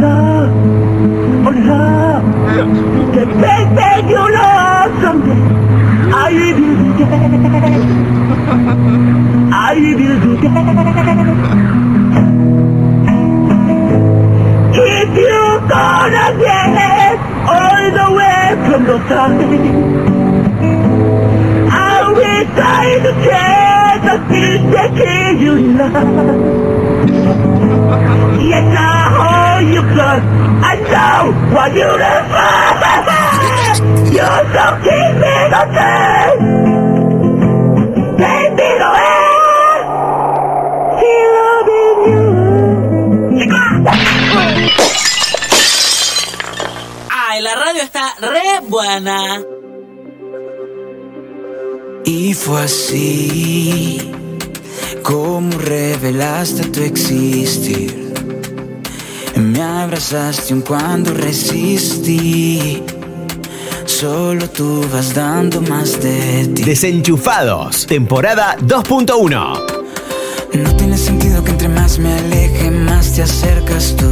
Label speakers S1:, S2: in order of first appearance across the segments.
S1: love, for love, the baby you love someday. I will be there. I will be there. If you gonna get all the way from the side, I will try to take the things that you love. Yes, I hold you close. I know what you. You're so keep me the same. Take me away. Still loving you.
S2: Ay, la radio está re buena.
S3: Y fue así como revelaste tu existir. Abrazaste un cuando resistí. Solo tú vas dando más de ti.
S4: Desenchufados, temporada 2.1.
S3: No tiene sentido que entre más me aleje, más te acercas tú.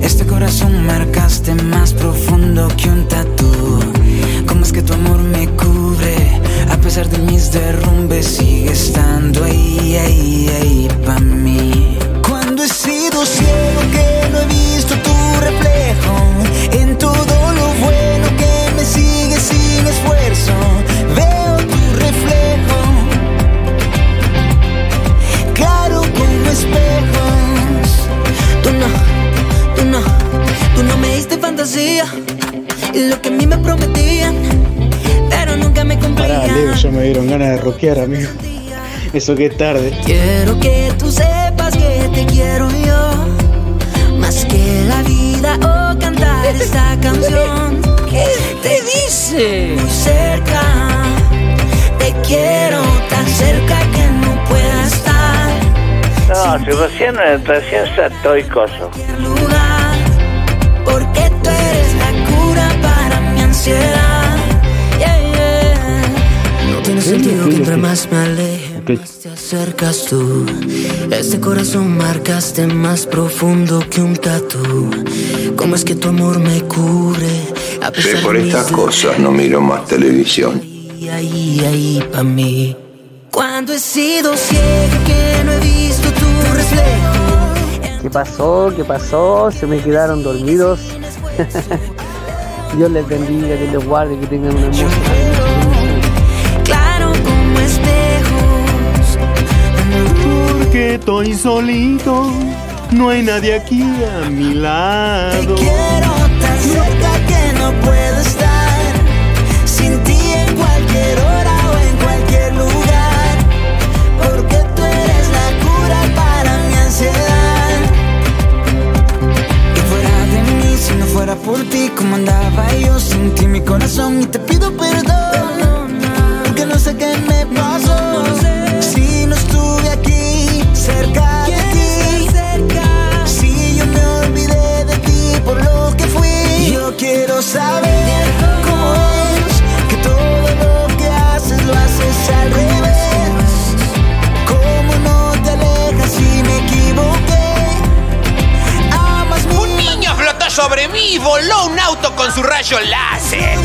S3: Este corazón marcaste más profundo que un tatú. ¿Cómo es que tu amor me cubre? A pesar de mis derrumbes, sigue estando ahí, ahí, ahí pa' mí. Cuando he sido ciego que no he visto tu reflejo en todo lo bueno que me sigue sin esfuerzo, veo tu reflejo claro como espejos. Tú no, tú no, tú no me diste fantasía, lo que a mí me prometían, pero nunca me
S5: Pará, Leo,
S3: cumplían.
S5: ya me dieron ganas de rockear, amigo. Eso que es tarde.
S3: Quiero que tú sepas que te quiero yo, más que la vida o cantar esta canción. ¿Qué te dice? Muy cerca, te quiero tan cerca que no pueda estar.
S6: No, si recién, recién estoy coso.
S3: lugar Porque tú eres la cura para mi ansiedad Yeah, yeah. No tiene sentido que entre más me Más te acercas tú Este corazón marcaste más profundo que un tatu ¿Cómo es que tu amor me cubre? A pesar
S7: por
S3: de mis
S7: estas cosas no miro más televisión.
S3: ahí, ahí, ahí pa' mí. Cuando he sido ciego que no he visto tu reflejo.
S8: ¿Qué pasó? ¿Qué pasó? Se me quedaron dormidos. Dios les bendiga, que les guarde, que tengan una hermosa
S3: Claro como espejos.
S9: Porque estoy solito, no hay nadie aquí a mi lado.
S3: Quiero tan cerca que no puedo estar sin ti en cualquier hora o en cualquier lugar. Porque tú eres la cura para mi ansiedad. Y fuera de mí, si no fuera por ti, ¿cómo andaba yo sin ti? Mi corazón y te pido perdón. Porque no sé qué me pasó. Quiero saber cómo es que todo lo que haces lo haces al revés. Cómo no te alejas si me equivoqué. Amas
S10: Un niño flotó sobre mí y voló un auto con su rayo láser.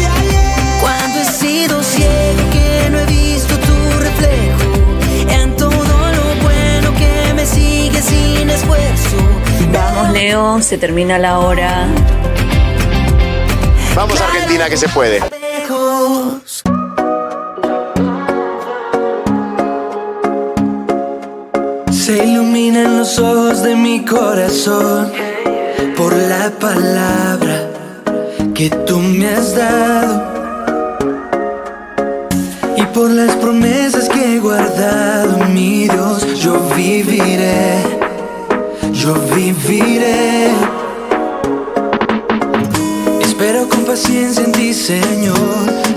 S3: Cuando he sido ciego que no he visto tu reflejo en todo lo bueno que me sigue sin esfuerzo.
S11: Vamos, Leo, se termina la hora.
S12: Vamos Argentina que se puede.
S3: Se iluminan los ojos de mi corazón por la palabra que tú me has dado y por las promesas que he guardado, mi Dios, yo viviré, yo viviré. Señor.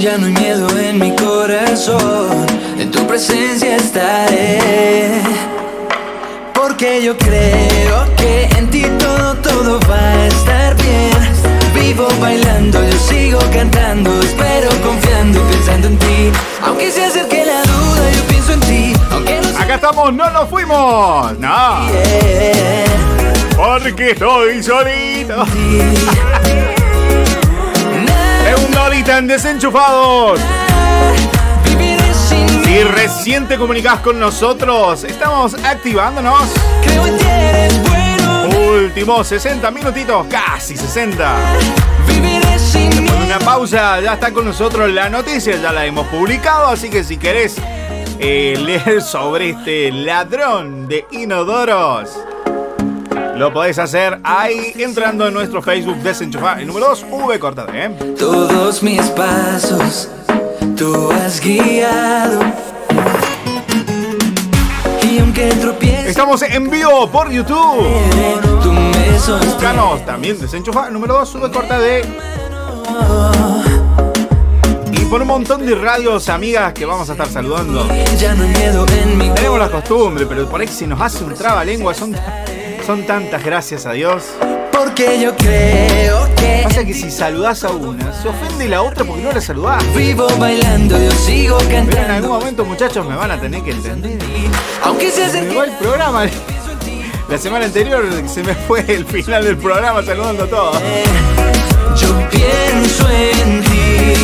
S3: Ya no hay miedo en mi corazón. En tu presencia estaré. Porque yo creo que en ti todo, todo va a estar bien. Vivo bailando, yo sigo cantando. Espero confiando pensando en ti. Aunque se acerque la duda, yo pienso en ti. Aunque no
S13: Acá estamos, no nos fuimos. No. Porque porque estoy solito. Segunda horita en Desenchufados. Si recién te comunicas con nosotros, estamos activándonos. Últimos 60 minutitos, casi 60. Después de una pausa, ya está con nosotros la noticia, ya la hemos publicado, así que si querés eh, leer sobre este ladrón de inodoros, lo podés hacer ahí entrando en nuestro Facebook Desenchufar. El número 2, V corta ¿eh?
S12: Todos mis pasos tú has guiado. Y aunque tropiece,
S13: Estamos en vivo por YouTube.
S12: tú me sostienes.
S13: Búscanos también Desenchufar. El número 2, sube corta de. Y por un montón de radios amigas que vamos a estar saludando.
S12: Ya no hay miedo en mi
S13: Tenemos la costumbre, pero por ahí si nos hace un trabalengua son, son tantas, gracias a Dios.
S12: Porque yo creo que
S13: Pasa que si saludás a una, se ofende la otra porque no la saludás.
S12: vivo bailando, yo sigo
S13: Pero en algún
S12: cantando.
S13: momento, muchachos, me van a tener que entender.
S12: Aunque se
S13: me va el programa. La semana anterior se me fue el final del programa saludando a todos.
S12: Yo pienso en ti,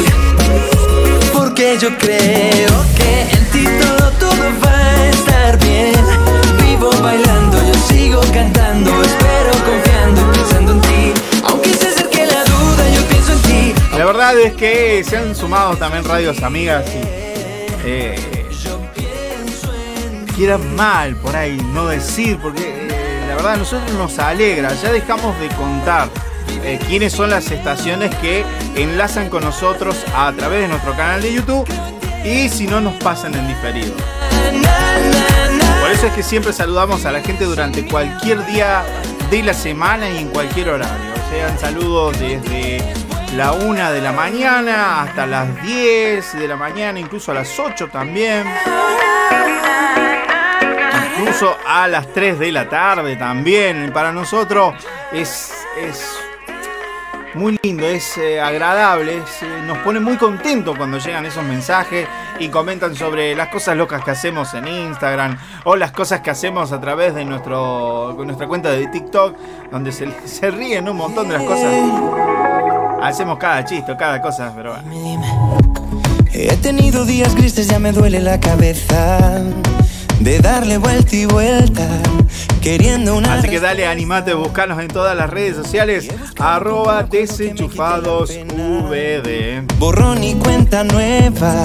S12: porque yo creo que en ti todo, todo va a estar bien. Vivo bailando, sigo cantando, espero confiando y pensando en ti. Aunque se acerque la duda, yo pienso en ti.
S13: La verdad es que se han sumado también radios amigas y eh, quieran mal por ahí no decir, porque eh, la verdad a nosotros nos alegra, ya dejamos de contar eh, quiénes son las estaciones que enlazan con nosotros a través de nuestro canal de YouTube y si no nos pasan en diferido. Por eso es que siempre saludamos a la gente durante cualquier día de la semana y en cualquier horario. Sean saludos desde la 1 de la mañana hasta las 10 de la mañana, incluso a las 8 también. Incluso a las 3 de la tarde también. Para nosotros es, es muy lindo, es eh, agradable, eh, nos pone muy contentos cuando llegan esos mensajes y comentan sobre las cosas locas que hacemos en Instagram o las cosas que hacemos a través de nuestro, nuestra cuenta de TikTok, donde se, se ríen un montón de las cosas. Hacemos cada chiste, cada cosa, pero bueno.
S12: He tenido días grises, ya me duele la cabeza de darle vuelta y vuelta, queriendo una.
S13: Así que dale, animate, buscanos en todas las redes sociales, arroba desenchufadosvd.
S12: Borrón y cuenta nueva,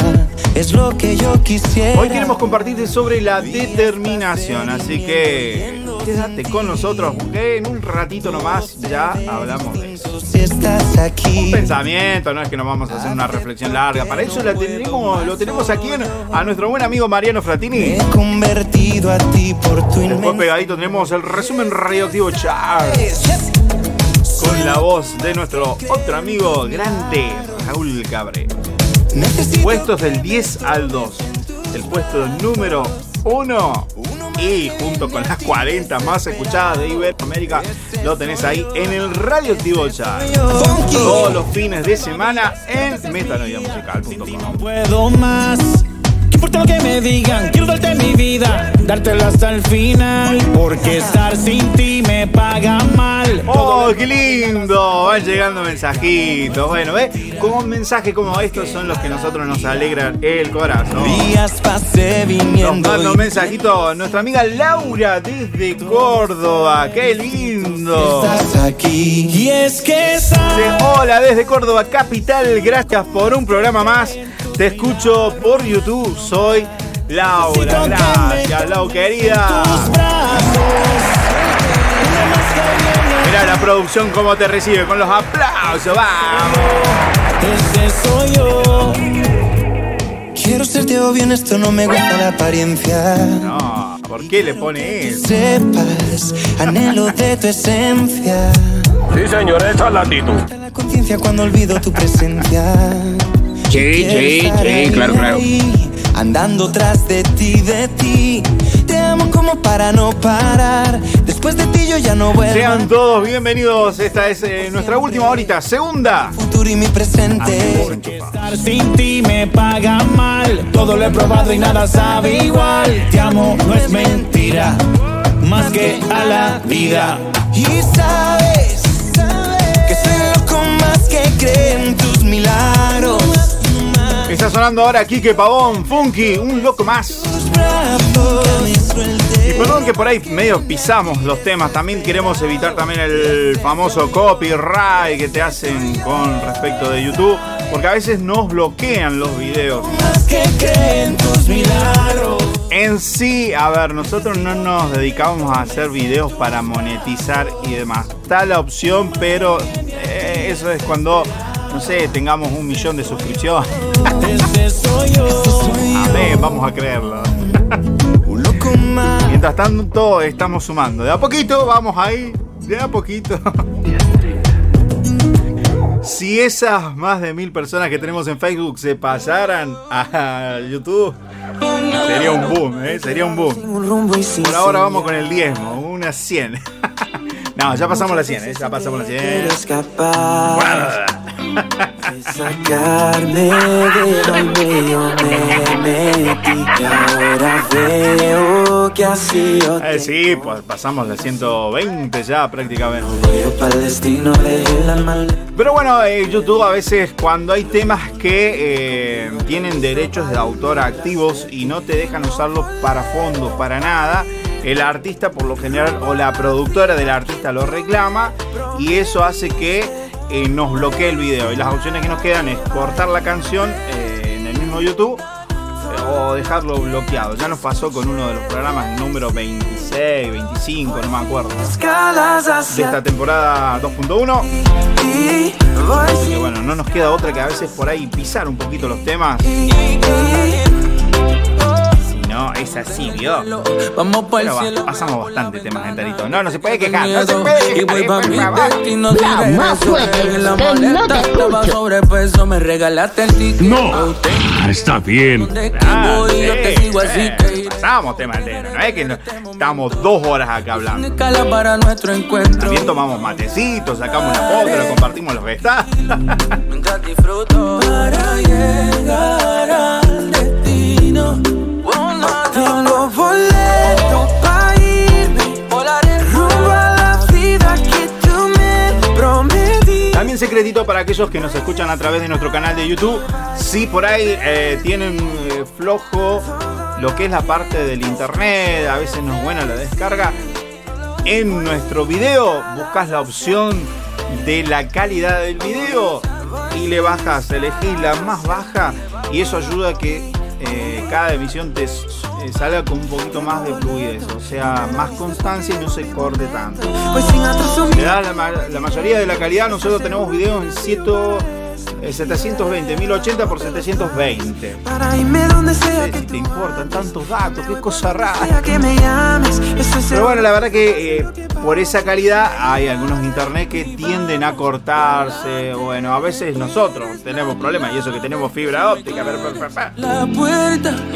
S12: es lo que yo quisiera.
S13: Hoy queremos compartirte sobre la determinación, así que quédate con nosotros, que en un ratito nomás ya hablamos de eso.
S12: Aquí,
S13: Pensamiento, no es que nos vamos a hacer una reflexión larga, para eso la tenemos, lo tenemos aquí en- a nuestro buen amigo Mariano Fratini.
S12: he convertido a ti por tu
S13: Después pegadito tenemos el resumen radioactivo Charles. Con la voz de nuestro otro amigo grande, Raúl.
S12: Necesito
S13: Puestos del 10 al 2. El puesto número 1. Y junto con las 40 más escuchadas de Iberoamérica, lo tenés ahí en el Radioactivo Chart. Todos los fines de semana en metanoiamusical.com.
S14: puedo más. ¿Qué importa lo que me digan? Quiero darte mi vida, dártela hasta el final. Porque estar sin ti me paga mal.
S13: ¡Oh, qué lindo! Van llegando mensajitos. Bueno, ¿ves? Como mensajes como estos son los que nosotros nos alegran el corazón.
S12: días pasé
S13: Nos
S12: viniendo.
S13: un
S12: y
S13: mensajito nuestra amiga Laura desde Córdoba. ¡Qué lindo!
S12: Estás aquí.
S14: Y es que.
S13: Hola desde Córdoba Capital, gracias por un programa más. Te escucho por YouTube, soy Laura. Gracias, Lau querida. Mira la producción cómo te recibe con los aplausos, vamos.
S14: Ese soy yo.
S12: Quiero serte obvio en esto, no me gusta la apariencia.
S13: No, ¿por qué le pone eso?
S12: Sepas, anhelo de tu esencia.
S15: Sí, señor, esa es la actitud.
S12: La conciencia cuando olvido tu presencia.
S15: Sí, sí, sí, claro, claro.
S12: andando tras de ti, de ti. Te amo como para no parar. Después de ti yo ya no vuelvo.
S13: Sean todos bienvenidos. Esta es eh, nuestra última horita, segunda.
S12: futuro y mi presente.
S14: Estar sin ti me paga mal. Todo lo he probado y nada sabe igual. Te amo, no es mentira. Más que a la vida.
S12: Y sabes que soy loco más que creen tus milagros.
S13: Está sonando ahora Kike Pavón, Funky, un loco más. Y perdón que por ahí medio pisamos los temas, también queremos evitar también el famoso copyright que te hacen con respecto de YouTube, porque a veces nos bloquean los videos. En sí, a ver, nosotros no nos dedicamos a hacer videos para monetizar y demás. Está la opción, pero eh, eso es cuando, no sé, tengamos un millón de suscripciones. A ver, vamos a creerlo. Mientras tanto, estamos sumando. De a poquito, vamos ahí. De a poquito. Si esas más de mil personas que tenemos en Facebook se pasaran a YouTube, sería un boom, ¿eh? Sería un boom. Por ahora vamos con el diezmo, unas 100. No, ya pasamos las 100, ¿eh? Ya pasamos las 100.
S12: Eres capaz de sacarme de donde yo me metí. Que ahora veo que ha sido
S13: Eh, sí, pues pasamos las 120 ya prácticamente.
S12: de.
S13: Pero bueno, eh, YouTube a veces cuando hay temas que eh, tienen derechos de autor activos y no te dejan usarlos para fondos, para nada, el artista por lo general o la productora del artista lo reclama y eso hace que eh, nos bloquee el video. Y las opciones que nos quedan es cortar la canción eh, en el mismo YouTube eh, o dejarlo bloqueado. Ya nos pasó con uno de los programas número 26, 25, no me acuerdo. De esta temporada 2.1.
S12: ti. Voy
S13: Y bueno, no nos queda otra que a veces por ahí pisar un poquito los temas. No, es así, ¿vio?
S14: Vamos por el
S13: Pero va,
S14: cielo.
S13: pasamos bastante temas enteritos. No, no se puede quejar, no se puede
S14: Y voy pa'
S13: quejar.
S14: En maleta estaba sobrepeso, me regalaste el ticket.
S15: No. Está bien.
S13: Ah,
S14: te
S13: sí, Pasamos temas enteros. No es que no- estamos dos horas acá hablando. También tomamos matecitos, sacamos una foto, lo compartimos los.
S14: Mientras disfruto para llegar al destino.
S13: Secretito para aquellos que nos escuchan a través de nuestro canal de YouTube. Si por ahí eh, tienen eh, flojo lo que es la parte del internet, a veces no es buena la descarga. En nuestro video buscas la opción de la calidad del video y le bajas, elegís la más baja y eso ayuda a que eh, cada emisión te eh, salga con un poquito más de fluidez, o sea, más constancia y no se corte tanto.
S12: Pues
S13: la, ma- la mayoría de la calidad. Nosotros tenemos videos en 100, eh, 720, 1080 por 720.
S12: para irme donde sea
S13: Eh,
S12: que
S13: Si te importan tantos datos, qué cosa rara. Pero bueno, la verdad que eh, por esa calidad hay algunos internet que tienden a cortarse. Bueno, a veces nosotros tenemos problemas y eso que tenemos fibra óptica. Pero, pero.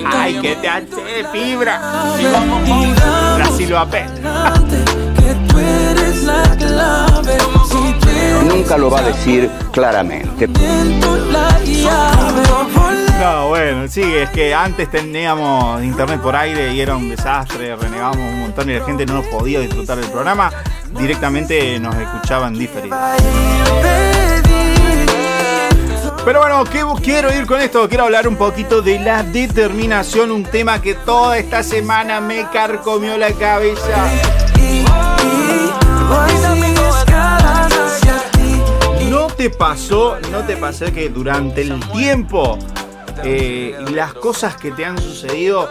S13: Ay, que te hace fibra. La silvapet.
S16: Nunca lo va a decir claramente.
S13: No, bueno, sí, es que antes teníamos internet por aire y era un desastre, renegábamos un montón y la gente no nos podía disfrutar del programa, directamente nos escuchaban diferido. Pero bueno, ¿qué quiero ir con esto? Quiero hablar un poquito de la determinación, un tema que toda esta semana me carcomió la cabeza. ¿No te pasó, no te pasó que durante el tiempo eh, y las cosas que te han sucedido,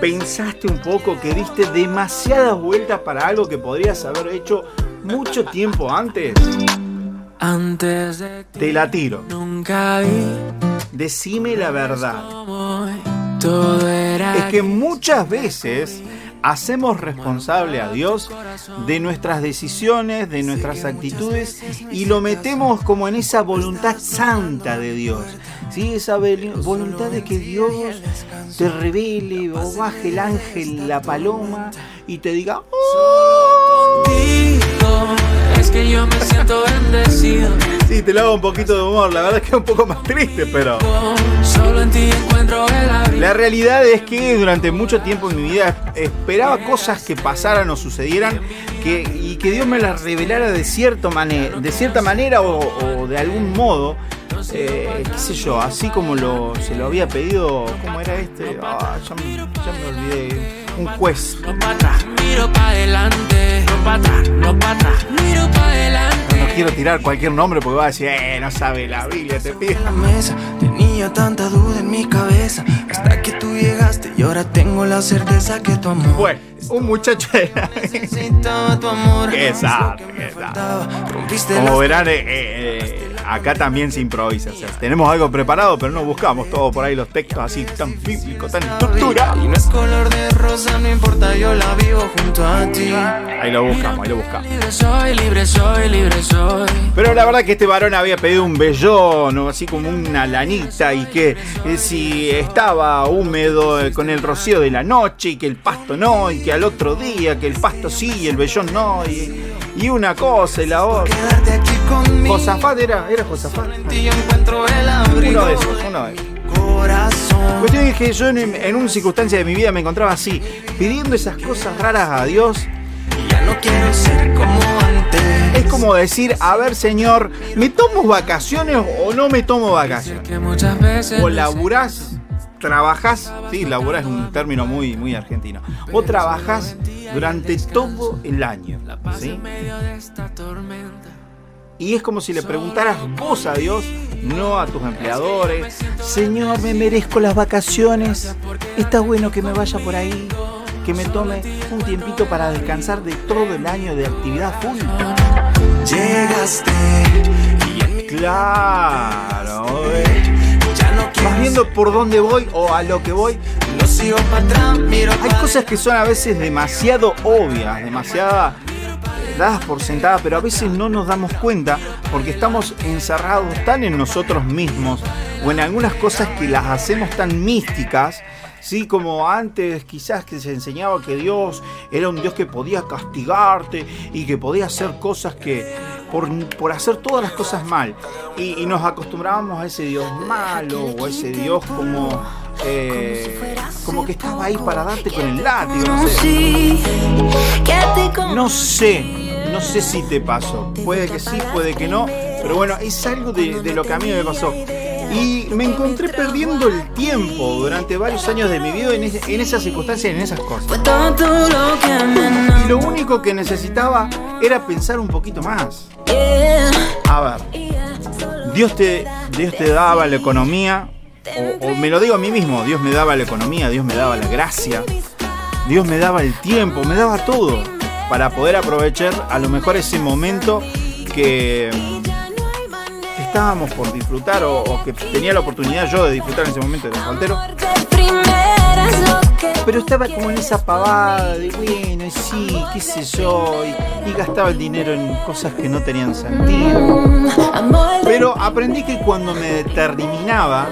S13: pensaste un poco que diste demasiadas vueltas para algo que podrías haber hecho mucho tiempo antes?
S14: Antes de ti
S13: Te la tiro.
S14: nunca vi
S13: Decime la verdad.
S14: Todo era
S13: Es que muchas veces hacemos responsable a Dios de nuestras decisiones, de nuestras actitudes y lo metemos como en esa voluntad santa de Dios. ¿sí? Esa voluntad de que Dios te revele o baje el ángel, la paloma y te diga, "Oh".
S14: Es que yo me siento bendecido.
S13: Sí, te lo hago un poquito de humor. La verdad es que es un poco más triste, pero.
S17: Solo en ti encuentro el abrigo.
S13: La realidad es que durante mucho tiempo en mi vida esperaba cosas que pasaran o sucedieran que, y que Dios me las revelara de, cierto mane- de cierta manera o, o de algún modo. eh, qué sé yo, así como lo, se lo había pedido, ¿cómo era este? Ah, ya, me, ya me olvidé. Un juez.
S17: No pa' atrás, miro pa' adelante. No pa' atrás, no pa' atrás, miro pa' adelante.
S13: Quiero tirar cualquier nombre porque va a decir, eh, no sabe la Biblia, te pido.
S17: la mesa Tenía tanta duda en mi cabeza Hasta que tú llegaste y ahora tengo la certeza que tu amor
S13: Bueno, un muchacho era.
S17: Tu amor
S13: Qué sad, sad. Como verán, eh, eh, acá también se improvisa. O sea, tenemos algo preparado, pero no buscamos todo por ahí los textos así tan bíblicos, tan estructurados.
S17: Y no es color de rosa, no importa, yo la vivo junto a ti
S13: Ahí lo buscamos, ahí lo buscamos.
S17: Libre soy, libre soy, libre soy
S13: Pero la verdad que este varón había pedido un vellón o así como una lanita y que eh, si estaba húmedo eh, con el rocío de la noche y que el pasto no y que al otro día que el pasto sí y el vellón no y, y una cosa y la otra. Josafat era, era Josafat. Uno de esos, uno de esos.
S17: Corazón
S13: cuestión es que yo en, en una circunstancia de mi vida me encontraba así, pidiendo esas cosas raras a Dios.
S17: Ya no quiero ser como antes
S13: Es como decir, a ver señor, ¿me tomo vacaciones o no me tomo vacaciones?
S17: que muchas veces
S13: O laburás, trabajás, sí, laburás es un término muy, muy argentino. O trabajás durante todo el año, ¿sí? Y es como si le preguntaras vos a Dios, no a tus empleadores, Señor, me merezco las vacaciones, está bueno que me vaya por ahí, que me tome un tiempito para descansar de todo el año de actividad full.
S17: Llegaste y
S13: Claro, eh. vas viendo por dónde voy o a lo que voy. Hay cosas que son a veces demasiado obvias, demasiado dadas por sentadas, pero a veces no nos damos cuenta porque estamos encerrados tan en nosotros mismos o en algunas cosas que las hacemos tan místicas. Sí, como antes quizás que se enseñaba que Dios era un Dios que podía castigarte y que podía hacer cosas que por, por hacer todas las cosas mal. Y, nos acostumbrábamos a ese Dios malo o ese Dios como, eh, como que estaba ahí para darte con el látigo. No sé. No sé, no sé si te pasó. Puede que sí, puede que no. Pero bueno, es algo de, de lo que a mí me pasó. Y me encontré perdiendo el tiempo durante varios años de mi vida en, esas circunstancias, en esas cosas. Y lo único que necesitaba era pensar un poquito más. A ver, Dios te, Dios te daba la economía, o, o me lo digo a mí mismo, Dios me daba la economía, Dios me daba la gracia, Dios me daba el tiempo, me daba todo para poder aprovechar a lo mejor ese momento que estábamos por disfrutar o, que tenía la oportunidad yo de disfrutar en ese momento de soltero. Pero estaba como en esa pavada de, bueno, sí, qué sé yo, y, y gastaba el dinero en cosas que no tenían sentido. Pero aprendí que cuando me determinaba,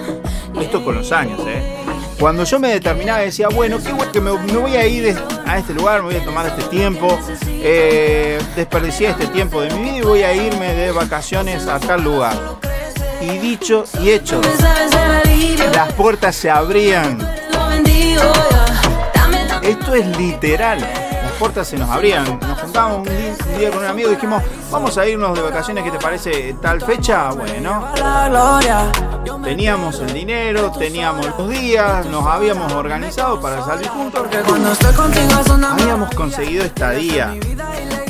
S13: esto con los años, ¿eh? Cuando yo me determinaba y decía, bueno, qué bueno que me voy a ir a este lugar, me voy a tomar este tiempo, eh, desperdicié este tiempo de mi vida y voy a irme de vacaciones a tal lugar. Y dicho y hecho, las puertas se abrían. Esto es literal. Las puertas se nos abrían. Nos juntábamos un día, con un amigo y dijimos, vamos a irnos de vacaciones, ¿qué te parece tal fecha? Bueno, teníamos el dinero, teníamos los días, nos habíamos organizado para salir juntos. Habíamos conseguido estadía.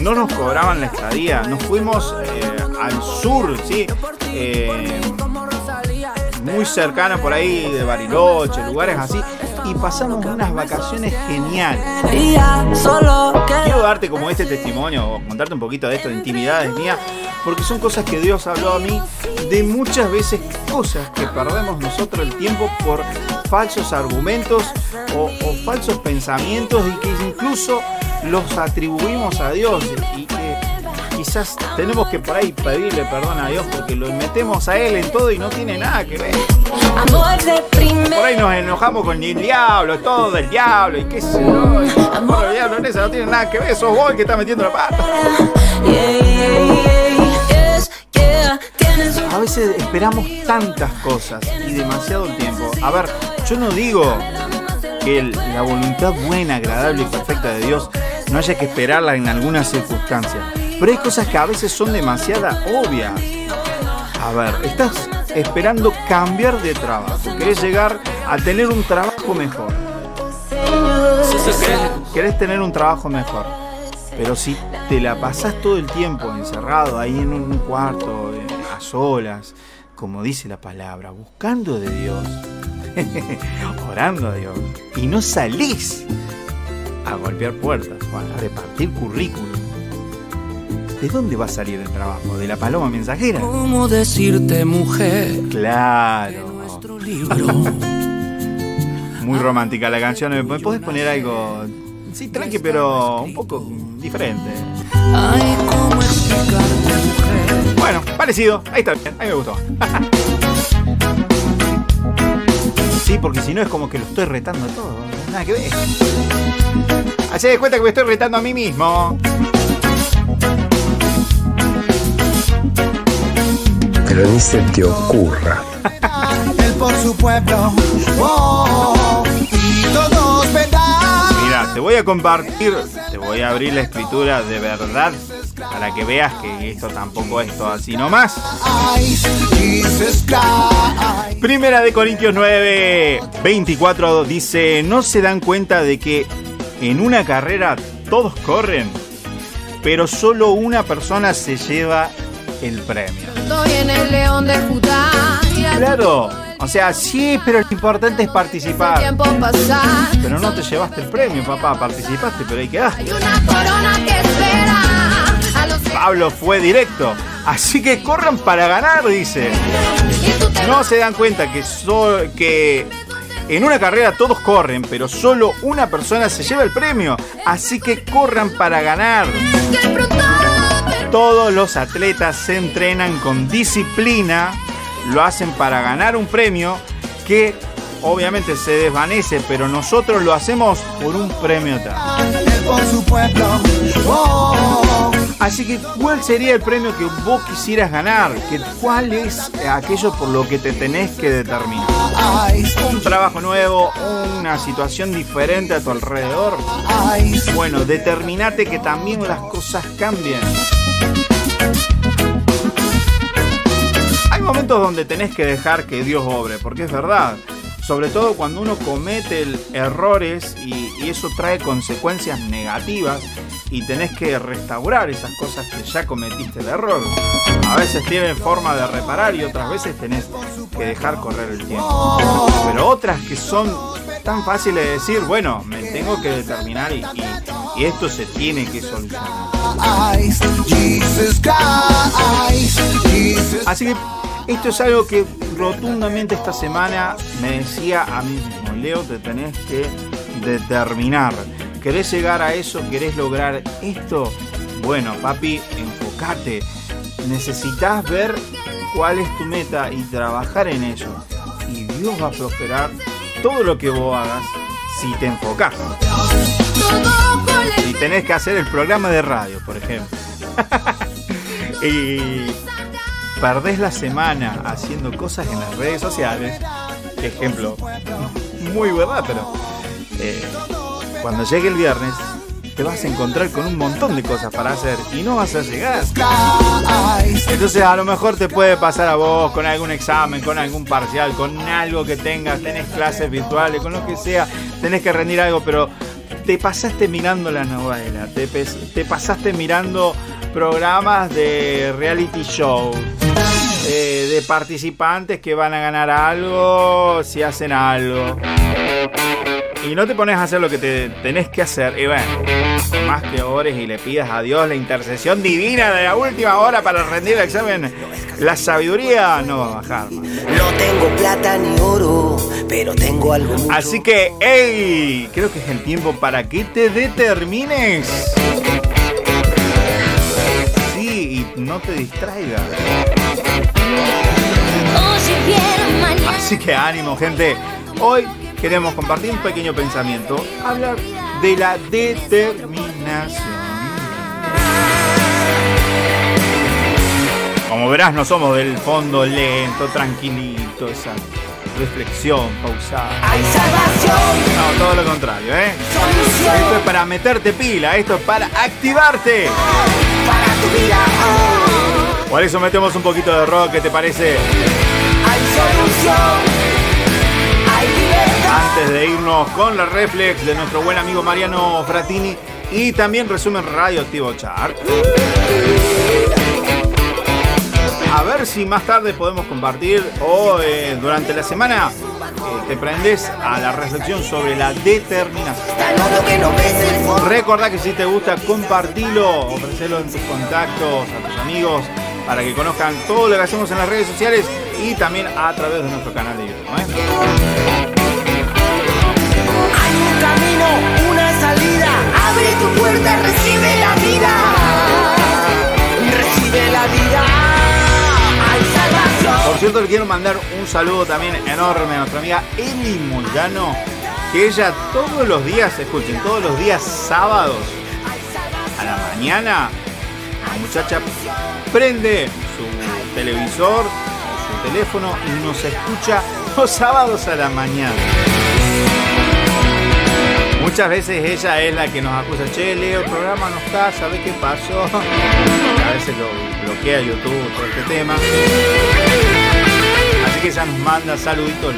S13: No nos cobraban la estadía. Nos fuimos eh, al sur, ¿sí? Eh, muy cercana por ahí de Bariloche, lugares así. Y pasamos unas vacaciones geniales. Quiero darte como este testimonio o contarte un poquito de esto de intimidades mías, porque son cosas que Dios habló a mí de muchas veces cosas que perdemos nosotros el tiempo por falsos argumentos o, o falsos pensamientos y que incluso los atribuimos a Dios. Y quizás tenemos que por ahí pedirle perdón a Dios porque lo metemos a Él en todo y no tiene nada que ver.
S17: Amor de primera
S13: Por ahí nos enojamos con el diablo, todo del diablo y qué sé yo. y, Bueno, el diablo en esa no tiene nada que ver, sos vos el que está metiendo la pata.
S17: Es tienes
S13: veces esperamos tantas cosas y demasiado tiempo. A ver, yo no digo que la voluntad buena, agradable y perfecta de Dios no haya que esperarla en algunas circunstancias. Pero hay cosas que a veces son demasiado obvias. A ver, estás esperando cambiar de trabajo. Querés llegar a tener un trabajo mejor. Querés, tener un trabajo mejor. Pero si te la pasás todo el tiempo encerrado ahí en un cuarto, eh, a solas, como dice la palabra, buscando de Dios, orando a Dios, y no salís a golpear puertas o a repartir currículum, ¿de dónde va a salir el trabajo? ¿De la paloma mensajera?
S17: ¿Cómo decirte, mujer?
S13: Claro.
S17: Nuestro libro.
S13: Muy romántica la canción. ¿Me podés poner algo? Sí, tranqui, pero un poco diferente.
S17: Ay, ¿cómo explicarte, mujer?
S13: Bueno, parecido. Ahí está bien. A mí me gustó. Sí, porque si no es como que lo estoy retando todo. Nada que ver. Hacé de cuenta que me estoy retando a mí mismo.
S18: Pero ni se te ocurra.
S19: Él por su pueblo. Oh, todos.
S13: Mira, te voy a compartir, te voy a abrir la escritura de verdad para que veas que esto tampoco es todo así nomás. Primera de Corintios 9, 24 dice, ¿no se dan cuenta de que en una carrera todos corren, pero solo una persona se lleva el premio?
S20: Estoy en el león de Judá.
S13: Claro, o sea, sí, pero lo importante es participar. Pero no te llevaste el premio, papá, participaste, pero ahí quedaste. Pablo fue directo. Así que corran para ganar, dice. No se dan cuenta que, so- que en una carrera todos corren, pero solo una persona se lleva el premio. Así que corran para ganar. Todos los atletas se entrenan con disciplina, lo hacen para ganar un premio que obviamente se desvanece, pero nosotros lo hacemos por un premio tal.
S19: Oh,
S13: Así que, ¿cuál sería el premio que vos quisieras ganar? ¿Que, ¿Cuál es aquello por lo que te tenés que determinar? ¿Un trabajo nuevo? ¿Una situación diferente a tu alrededor? Bueno, determinate que también las cosas cambien. Momentos donde tenés que dejar que Dios obre, porque es verdad. Sobre todo cuando uno comete errores y, y eso trae consecuencias negativas y tenés que restaurar esas cosas que ya cometiste el error. A veces tienen forma de reparar y otras veces tenés que dejar correr el tiempo. Pero otras que son tan fáciles de decir, bueno, me tengo que determinar y, y- y esto se tiene que solucionar. Así que esto es algo que rotundamente esta semana me decía a mí mismo, Leo, te tenés que determinar. ¿Querés llegar a eso? ¿Querés lograr esto? Bueno, papi, enfocate. Necesitas ver cuál es tu meta y trabajar en ello. Y Dios va a prosperar todo lo que vos hagas si te enfocás. Si tenés que hacer el programa de radio, por ejemplo. y perdés la semana haciendo cosas en las redes sociales. Ejemplo, muy verdad, pero eh, cuando llegue el viernes te vas a encontrar con un montón de cosas para hacer y no vas a llegar. Entonces a lo mejor te puede pasar a vos con algún examen, con algún parcial, con algo que tengas, tenés clases virtuales, con lo que sea, tenés que rendir algo, pero te pasaste mirando la novela, te, te pasaste mirando programas de reality show, eh, de participantes que van a ganar algo si hacen algo. Y no te pones a hacer lo que te tenés que hacer. Y bueno, más que ores y le pidas a Dios la intercesión divina de la última hora para rendir el examen, la sabiduría no va a bajar.
S12: No tengo plata ni oro, pero tengo algo mucho.
S13: Así que, hey, creo que es el tiempo para que te determines. Y no te distraigas. Así que ánimo, gente. Hoy queremos compartir un pequeño pensamiento, hablar de la determinación. Como verás, no somos del fondo lento, tranquilito, esa reflexión pausada. No, todo lo contrario, ¿eh? Esto es para meterte pila, esto es para activarte. Por eso metemos un poquito de rock, ¿qué te parece? Antes de irnos con la reflex de nuestro buen amigo Mariano Fratini y también resumen radioactivo chart. A ver si más tarde podemos compartir o eh, durante la semana eh, te prendes a la reflexión sobre la determinación. Recordá que si te gusta, compartilo, ofrecelo en tus contactos, a tus amigos, para que conozcan todo lo que hacemos en las redes sociales y también a través de nuestro canal de YouTube. ¿eh?
S20: Hay un camino, una salida. Abre tu puerta, recibe la vida. Recibe la vida. Hay salvación.
S13: Por cierto, le quiero mandar un saludo también enorme a nuestra amiga Eli Moyano, que ella todos los días, escuchen, todos los días sábados a la mañana, la muchacha prende su televisor su teléfono y nos escucha los sábados a la mañana. Muchas veces ella es la que nos acusa, che, Leo, el programa no está, ¿sabes qué pasó? A veces lo bloquea YouTube, todo este tema. Así que ella nos manda saluditos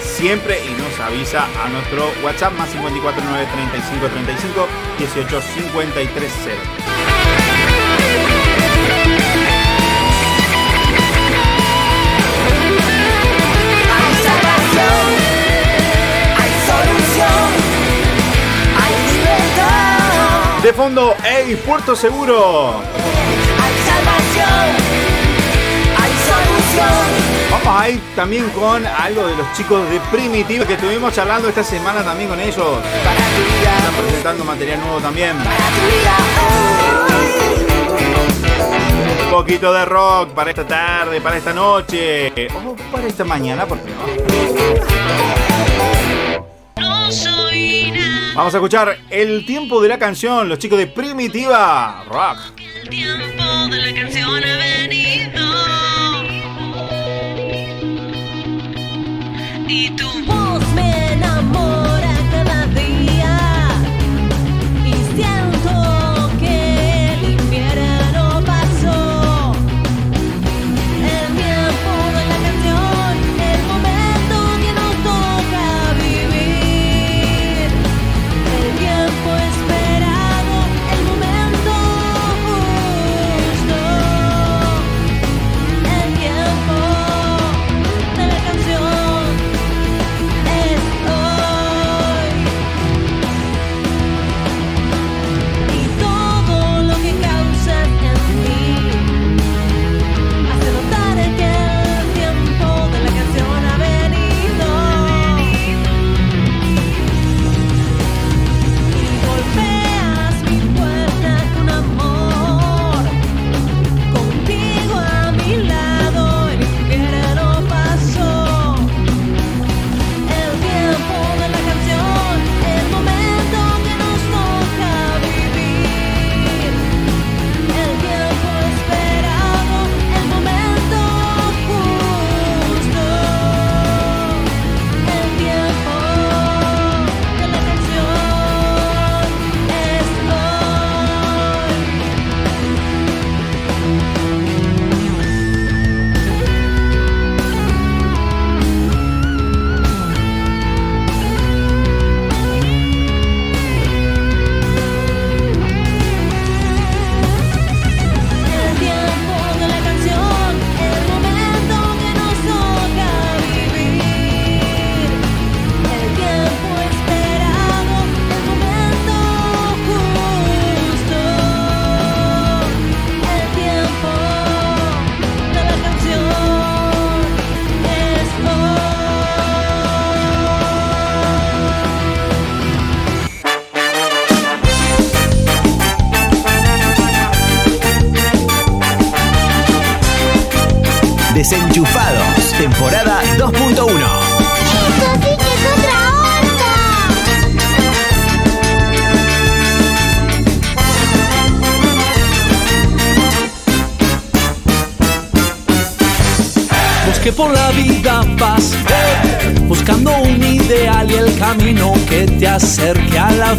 S13: siempre y nos avisa a nuestro WhatsApp más 54 9 35 35 18 53 0. De fondo, ¡Ey, Puerto Seguro!
S20: Hay salvación. Hay solución.
S13: Vamos a ir también con algo de los chicos de Primitiva que estuvimos charlando esta semana también con ellos. Están presentando material nuevo también. Un poquito de rock para esta tarde, para esta noche o para esta mañana, ¿por qué no? Vamos a escuchar el tiempo de la canción, los chicos de Primitiva Rock.
S20: de la canción ha venido. Y tu voz me enamora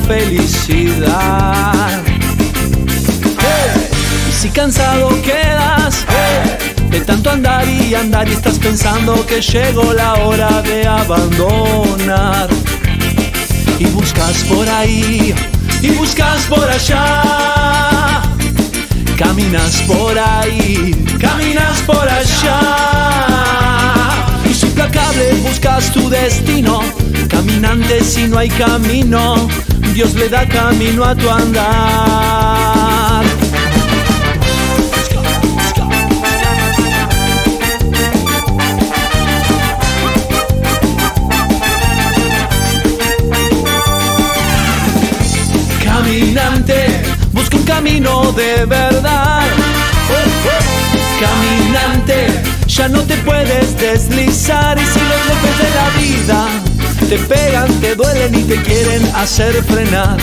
S21: felicidad. Y si cansado quedas de tanto andar y andar y estás pensando que llegó la hora de abandonar y buscas por ahí y buscas por allá. Caminas por ahí, caminas por allá. Y implacable buscas tu destino. Caminante si no hay camino, Dios le da camino a tu andar. Caminante, busca un camino de verdad. Caminante, ya no te puedes deslizar y si los golpes de la vida te pegan, te duelen y te quieren hacer frenar.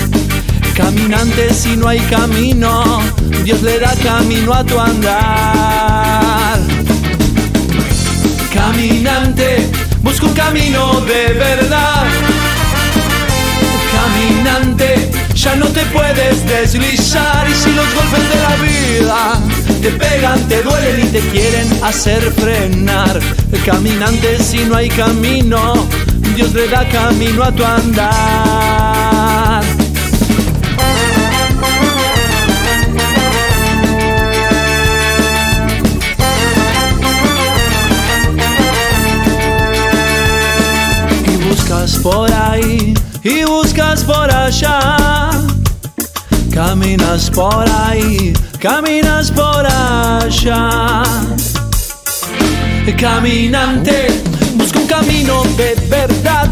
S21: Caminante, si no hay camino, Dios le da camino a tu andar. Caminante, busca un camino de verdad. Caminante, ya no te puedes deslizar y si los golpes de la vida te pegan, te duelen y te quieren hacer frenar. Caminante, si no hay camino, Dios le da camino a tu andar. Y buscas por ahí y buscas por allá. Caminas por ahí, caminas por allá. Caminante, busca un camino de verdad.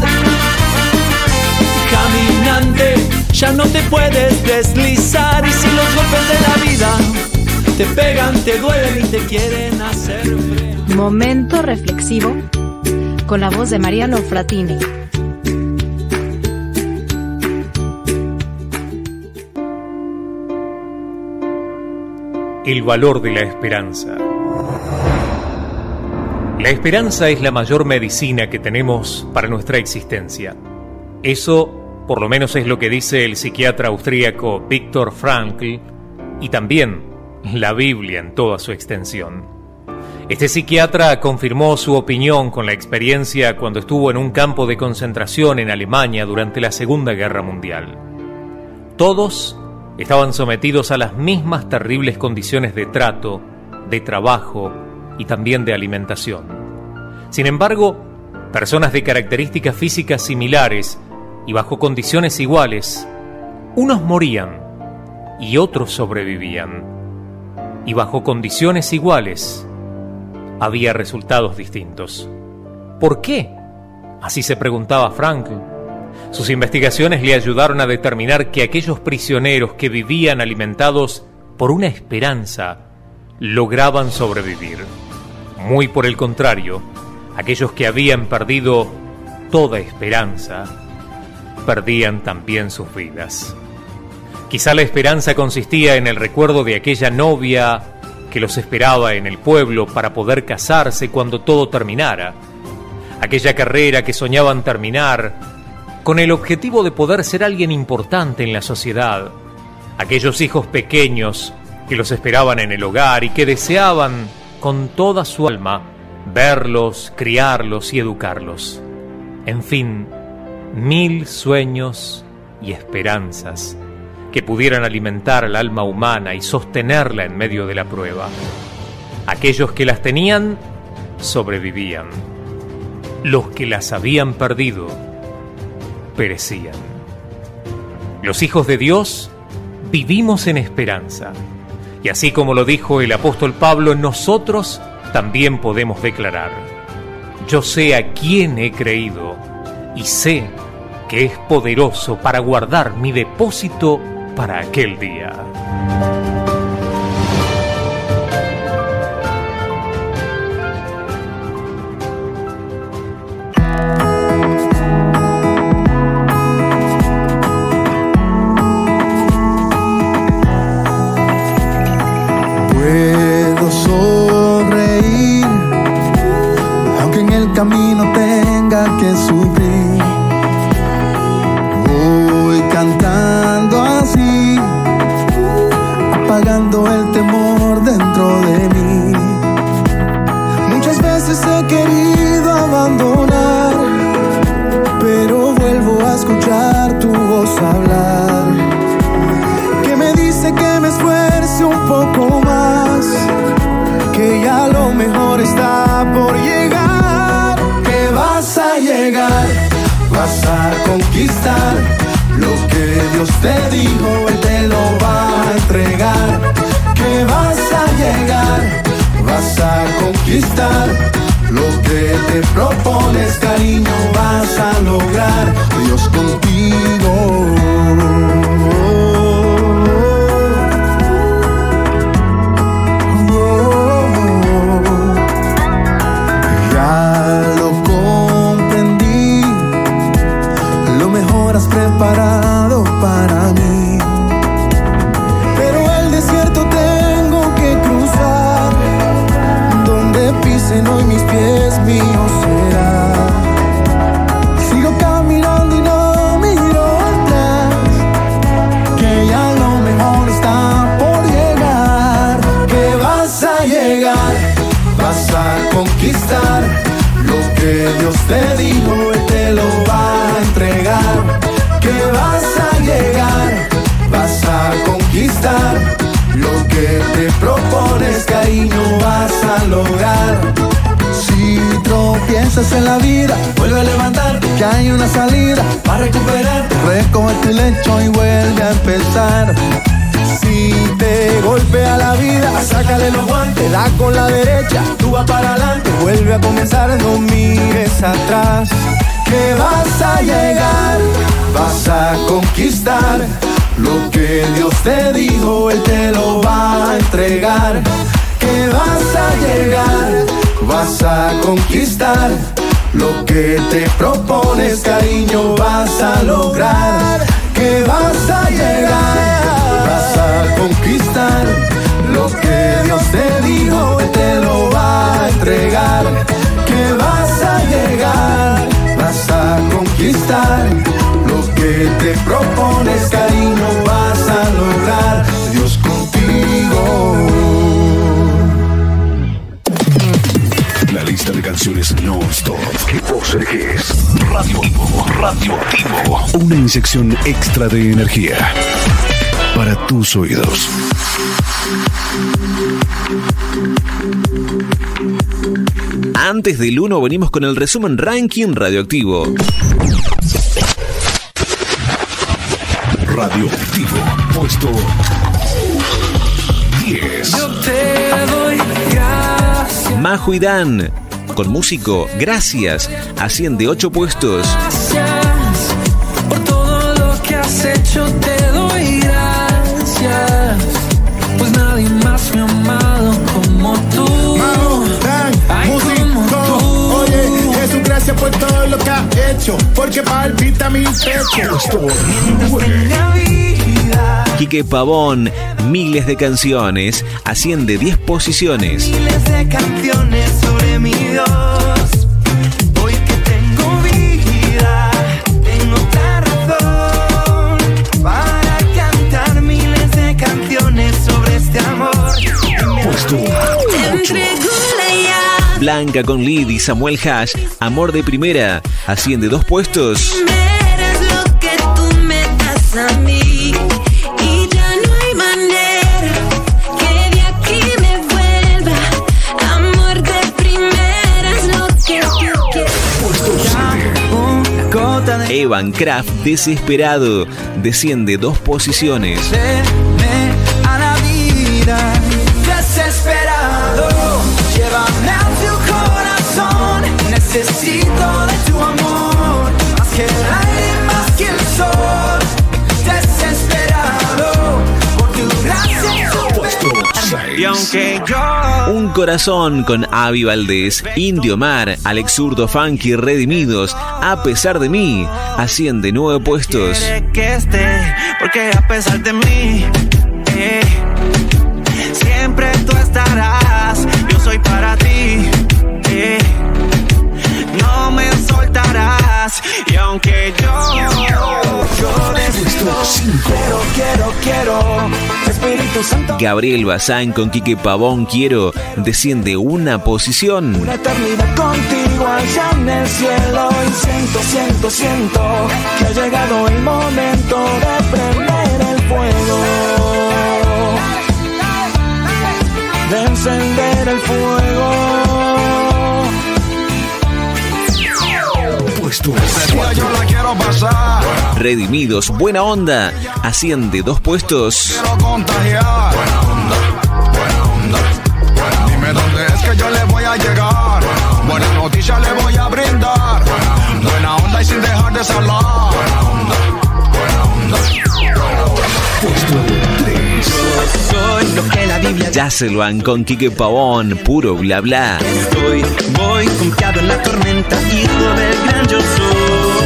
S21: Caminante, ya no te puedes deslizar y si los golpes de la vida te pegan, te duelen y te quieren hacer
S22: Momento reflexivo con la voz de Mariano Fratini.
S23: El valor de la esperanza. La esperanza es la mayor medicina que tenemos para nuestra existencia. Eso, por lo menos, es lo que dice el psiquiatra austríaco Viktor Frankl y también la Biblia en toda su extensión. Este psiquiatra confirmó su opinión con la experiencia cuando estuvo en un campo de concentración en Alemania durante la Segunda Guerra Mundial. Todos estaban sometidos a las mismas terribles condiciones de trato, de trabajo y también de alimentación. Sin embargo, personas de características físicas similares y bajo condiciones iguales, unos morían y otros sobrevivían. Y bajo condiciones iguales, había resultados distintos. ¿Por qué? Así se preguntaba Frankl. Sus investigaciones le ayudaron a determinar que aquellos prisioneros que vivían alimentados por una esperanza lograban sobrevivir. Muy por el contrario, aquellos que habían perdido toda esperanza perdían también sus vidas. Quizá la esperanza consistía en el recuerdo de aquella novia que los esperaba en el pueblo para poder casarse cuando todo terminara, aquella carrera que soñaban terminar con el objetivo de poder ser alguien importante en la sociedad, aquellos hijos pequeños que los esperaban en el hogar y que deseaban con toda su alma verlos, criarlos y educarlos. En fin, mil sueños y esperanzas que pudieran alimentar al alma humana y sostenerla en medio de la prueba. Aquellos que las tenían sobrevivían. Los que las habían perdido perecían. Los hijos de Dios vivimos en esperanza. Y así como lo dijo el apóstol Pablo, nosotros también podemos declarar, yo sé a quién he creído y sé que es poderoso para guardar mi depósito para aquel día.
S19: Te dijo, Él te lo va a entregar. Que vas a llegar, vas a conquistar lo que te propones, cariño, vas a lograr. Que vas a llegar, vas a conquistar lo que Dios te dijo, Él te lo va a entregar. Que vas a llegar, vas a conquistar que te propones, cariño, vas a lograr. Dios contigo.
S15: La lista de canciones non-stop que vos elegís. Radioactivo, radioactivo. Una inyección extra de energía para tus oídos.
S24: Antes del 1 venimos con el resumen ranking radioactivo.
S15: Radioactivo, puesto 10.
S19: Yo te doy gracias.
S24: Majo y Dan, con músico, gracias, asciende 8 puestos.
S19: Gracias por todo lo que has hecho, te
S14: por todo lo que has hecho, porque palpita mi pecho.
S24: Quique Pavón, miles de canciones, asciende 10 posiciones.
S19: miles de canciones sobre mi Dios.
S24: Blanca con Lid y Samuel Hash, Amor de Primera, asciende 2 puestos.
S12: Eres lo que tú me das
S19: corazón
S24: con Avi Valdés, Indio Mar, Alex Zurdo Funky Redimidos, a pesar de mí, asciende 9 puestos.
S19: Soltarás. Y aunque yo, yo decido, quiero, quiero, quiero, Espíritu
S24: Gabriel Bazán con Quique Pavón Quiero desciende una posición.
S12: Una eternidad contigo allá en el cielo y siento, siento, siento que ha llegado el momento de prender el fuego, de encender el fuego.
S15: Puesto
S19: yo la quiero pasar.
S24: Redimidos, buena onda, asciende dos puestos.
S19: Quiero contagiar. Buena onda, buena onda. Dime dónde es que yo le voy a llegar. Buena noticia le voy a brindar. Buena onda y sin dejar de hablar. Buena onda, buena onda.
S12: Soy lo que la Biblia
S24: Yasselvan con Quique Pavón, puro bla bla.
S12: Estoy, voy confiado en la tormenta, hijo del gran yo soy.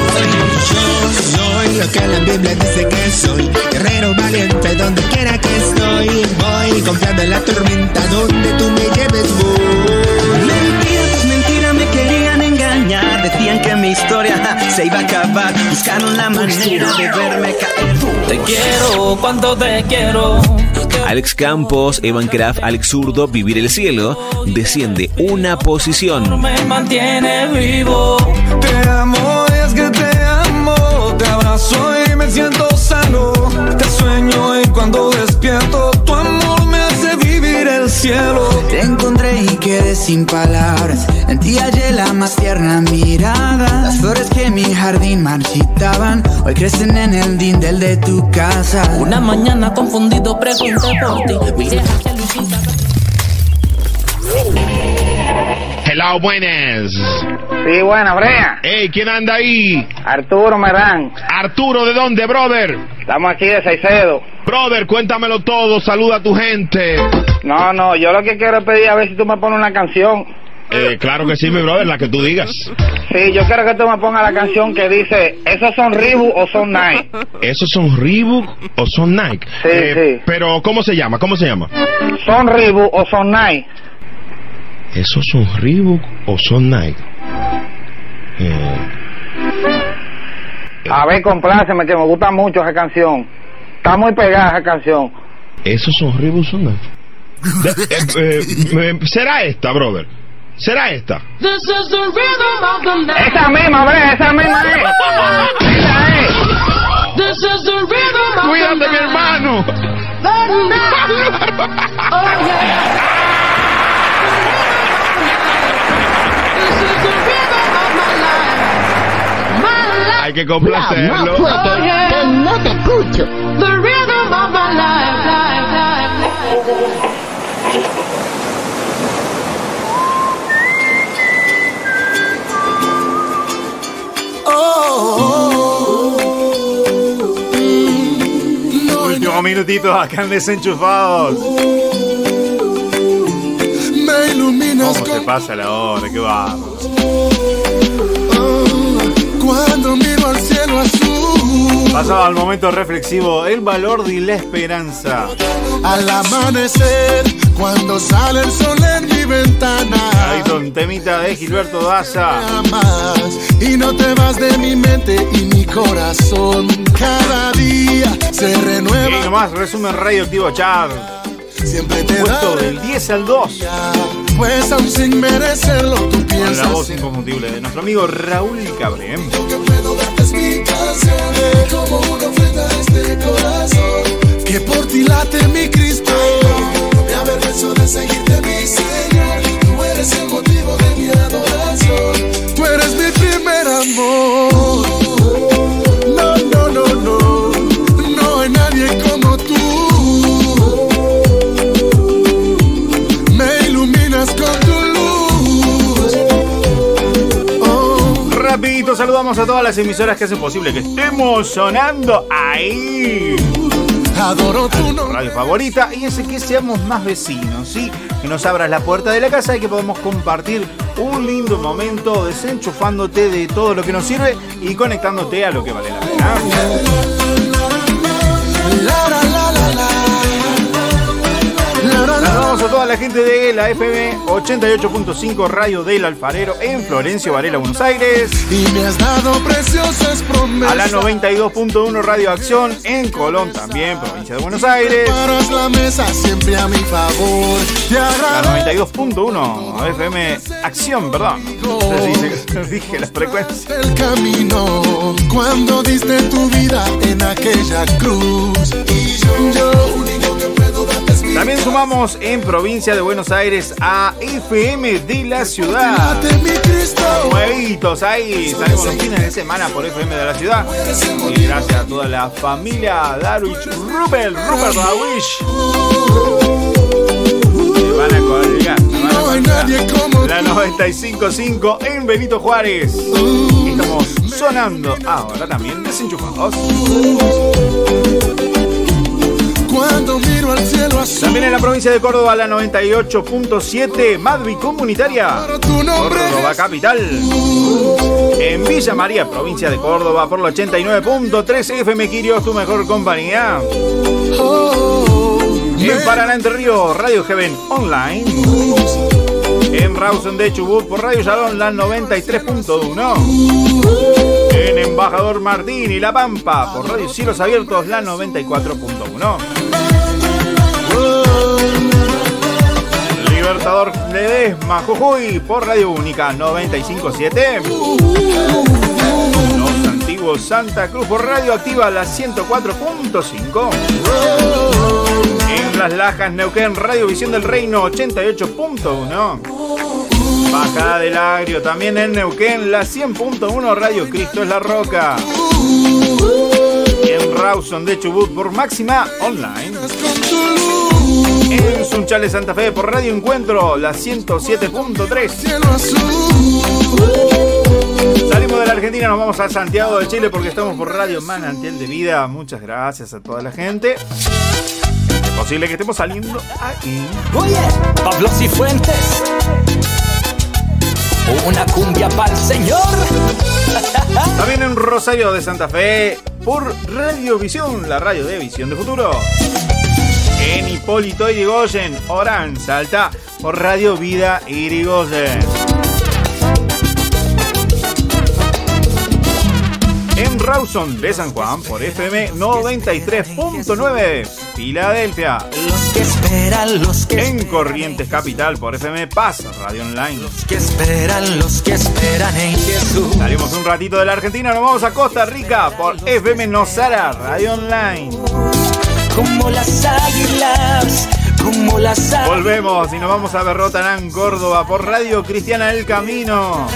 S12: Yo soy lo que la Biblia dice que soy, guerrero valiente donde quiera que estoy. Voy confiado en la tormenta, donde tú me lleves voy. Mentira, pues mentira, me querían engañar, decían que mi historia ja, se iba a acabar, buscaron la manera de verme caer.
S21: Te quiero, cuánto te quiero.
S24: Alex Campos, Evan Kraft, Alex Zurdo, Vivir el Cielo, desciende una posición.
S21: Me mantiene vivo.
S19: Te amo, es que te amo. Te abrazo y me siento sano. Te sueño y cuando despierto, tu amor me hace vivir el cielo.
S12: Te encontré y quedé sin palabras. En ti hallé la más tierna mirada. Las flores que mi jardín marchitaban hoy crecen en el dindel de tu casa.
S21: Una mañana confundido pregunté por ti. Miré
S7: Hello, buenas.
S25: Sí, buena, Brea.
S7: Hey, ¿quién anda ahí?
S25: Arturo Merán.
S7: Arturo, ¿de dónde, brother?
S25: Estamos aquí de Saicedo.
S7: Brother, cuéntamelo todo, saluda a tu gente.
S25: No, no, yo lo que quiero es pedir a ver si tú me pones una canción.
S7: Eh, claro que sí, mi brother, la que tú digas.
S25: Sí, yo quiero que tú me pongas la canción que dice, ¿esos son Reebok o son Nike?
S7: ¿Esos son Reebok o son Nike?
S25: Sí,
S7: Eh, Pero, ¿cómo se llama? ¿Cómo se llama?
S25: ¿Son Reebok o son Nike?
S7: ¿Esos son Reebok o son Nike? Eh,
S25: A ver, compláceme, que me gusta mucho esa canción. Está muy pegada esa canción.
S7: ¿Esos son Reebok o son Nike? De- eh, eh, eh, ¿Será esta, brother? ¿Será esta?
S25: Esa misma, Brea, esa misma es. Esa es.
S7: Cuídate, mi hermano. Hay que complacerlo.
S26: no te escucho.
S13: Último minutito acá en Desenchufados.
S19: Me iluminas
S13: ¿Cómo se pasa la hora? ¿Qué va?
S19: cuando miro al cielo
S13: Pasado al momento reflexivo, el valor de la esperanza.
S19: Al amanecer, cuando sale el sol en mi ventana.
S13: Ahí con temita de Gilberto Daza.
S19: y no te vas de mi mente y mi corazón. Cada día se
S13: Y
S19: renueva.
S13: nomás, resumen radioactivo char.
S19: Siempre te
S13: Puesto del 10 al 2.
S19: pues aún sin merecerlo tú
S13: Con la
S19: piensas.
S13: voz inconfundible de nuestro amigo Raúl Cabrem.
S19: Como una ofrenda este corazón que por ti late mi Cristo. No me avergüenzo de seguirte, mi Señor. Tú eres el motivo de mi adoración. Tú eres mi primer amor.
S13: Rapidito saludamos a todas las emisoras que hacen posible que estemos sonando ahí.
S19: Adoro tu
S13: Tu radio favorita y ese que seamos más vecinos, ¿sí? Que nos abras la puerta de la casa y que podamos compartir un lindo momento desenchufándote de todo lo que nos sirve y conectándote a lo que vale la pena. Saludamos a todos toda la gente de la FM 88.5 Radio del Alfarero en Florencio Varela, Buenos Aires.
S19: Y me has dado preciosas promesas.
S13: A la 92.1 Radio Acción en Colón también, provincia de Buenos Aires.
S19: La mesa siempre a mi favor. Te
S13: La 92.1 FM Acción, perdón. No sé si dije la frecuencia.
S19: el camino cuando diste tu vida en aquella cruz. Y yo, yo
S13: También sumamos en provincia de Buenos Aires a FM de la ciudad. Nuevitos ahí, salimos los fines de semana por FM de la ciudad. Y gracias a toda la familia Darwich Rupert, Rupert Darwich. Me van a colgar,
S19: No hay nadie como
S13: La 95.5 en Benito Juárez. Estamos sonando ahora también desenchufados.
S19: Cuando miro al cielo azul.
S13: También en la provincia de Córdoba, la 98.7, Madvi Comunitaria. Córdoba Capital. En Villa María, provincia de Córdoba, por la 89.3 FM Quirios, tu mejor compañía. En Paraná, Entre Ríos, Radio Heaven Online. En Rawson de Chubut, por Radio Shalom, la 93.1. En Embajador Martín y La Pampa, por Radio Cielos Abiertos, la 94.1. Libertador Ledesma, Jujuy, por Radio Única 957. Los antiguos Santa Cruz por Radio Activa, la 104.5. En Las Lajas, Neuquén, Radio Visión del Reino 88.1. Bajada del Agrio, también en Neuquén, la 100.1 Radio Cristo es la Roca. En Rawson de Chubut por Máxima Online. En Sunchales Santa Fe por Radio Encuentro, la 107.3. Salimos de la Argentina, nos vamos a Santiago de Chile porque estamos por Radio Manantial de Vida. Muchas gracias a toda la gente. Posible que estemos saliendo aquí.
S21: Oye, Pablo Cifuentes. Una cumbia para el señor.
S13: También en Rosario de Santa Fe por Radiovisión, la radio de Visión de Futuro. En Hipólito Irigoyen, Orán, Salta, por Radio Vida Irigoyen. En Rawson de San Juan por FM 93.9, Filadelfia.
S12: Los que esperan, los que
S13: En Corrientes Capital por FM Paz, Radio Online.
S12: que esperan, los que esperan en Jesús.
S13: Salimos un ratito de la Argentina, nos vamos a Costa Rica por FM Nosara, Radio Online.
S12: Como las águilas, como las águilas.
S13: Volvemos y nos vamos a Berrotanán, Córdoba, por Radio Cristiana El Camino.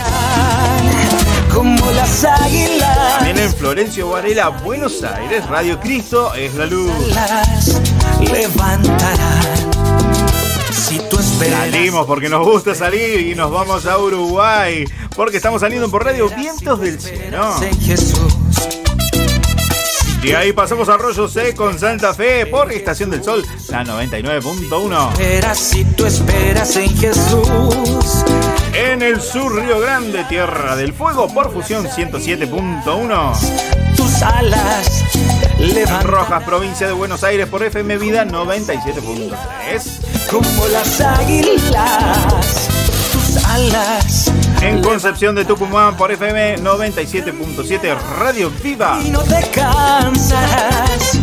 S12: Como las águilas.
S13: También en Florencio Varela, Buenos Aires, Radio Cristo es la luz.
S12: Las levantarán. Si tú esperas.
S13: Salimos porque nos gusta salir y nos vamos a Uruguay, porque estamos saliendo por Radio Vientos del Cielo. Y ahí pasamos a Arroyo Seco en Santa Fe por Estación del Sol, la 99.1.
S12: Esperas, si tú esperas en Jesús.
S13: En el sur Río Grande, Tierra del Fuego, por Fusión 107.1.
S12: Tus alas
S13: En. Rojas, provincia de Buenos Aires, por FM Vida 97.3.
S12: Como las águilas. Tus alas.
S13: En Concepción de Tucumán, por FM 97.7, Radio Viva.
S12: Y no te cansarás.